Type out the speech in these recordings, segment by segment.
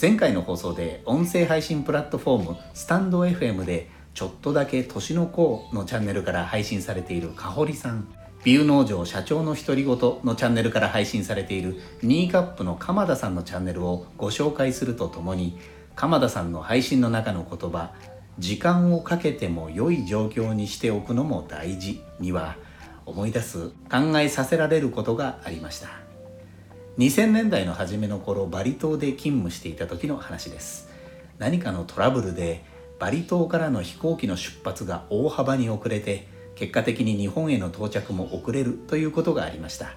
前回の放送で音声配信プラットフォームスタンド FM でちょっとだけ年の子のチャンネルから配信されているかほりさん。ビュ農場社長の独り言のチャンネルから配信されているニーカップの鎌田さんのチャンネルをご紹介するとともに鎌田さんの配信の中の言葉時間をかけても良い状況にしておくのも大事には思い出す考えさせられることがありました。2000年代の初めの頃バリ島で勤務していた時の話です。何かのトラブルでバリ島からの飛行機の出発が大幅に遅れて結果的に日本への到着も遅れるということがありました。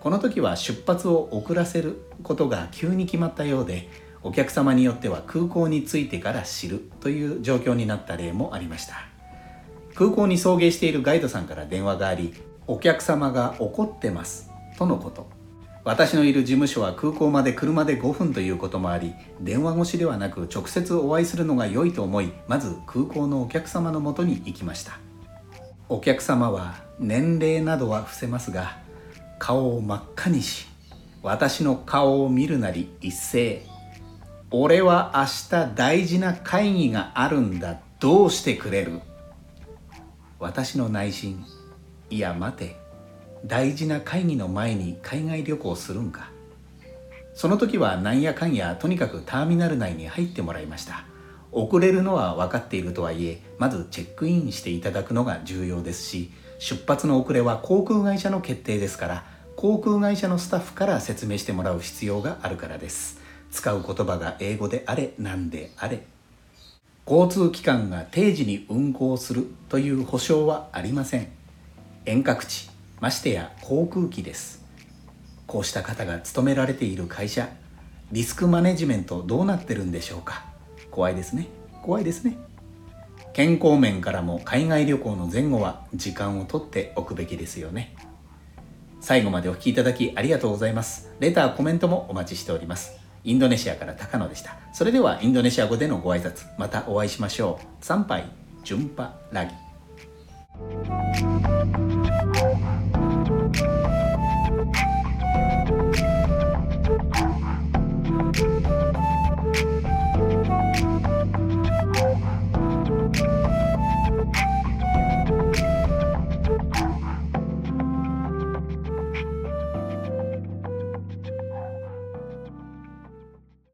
この時は出発を遅らせることが急に決まったようでお客様によっては空港に着いてから知るという状況になった例もありました。空港に送迎しているガイドさんから電話がありお客様が怒ってますとのこと。私のいる事務所は空港まで車で5分ということもあり電話越しではなく直接お会いするのが良いと思いまず空港のお客様のもとに行きました。お客様は年齢などは伏せますが顔を真っ赤にし私の顔を見るなり一斉俺は明日大事な会議があるんだどうしてくれる？私の内心いや待て。大事な会議の前に海外旅行するんか。その時はなんやかんやとにかくターミナル内に入ってもらいました。遅れるのは分かっているとはいえまずチェックインしていただくのが重要ですし出発の遅れは航空会社の決定ですから航空会社のスタッフから説明してもらう必要があるからです。使う言葉が英語であれ何であれ。交通機関が定時に運行するという保証はありません。遠隔地ましてや航空機です。こうした方が勤められている会社リスクマネジメントどうなってるんでしょうか。怖いですね。怖いですね。健康面からも海外旅行の前後は時間をとっておくべきですよね。最後までお聴きいただきありがとうございます。レターコメントもお待ちしております。インドネシアから高野でした。それではインドネシア語でのご挨拶、またお会いしましょう。参拝、順波ラギ。Thank you.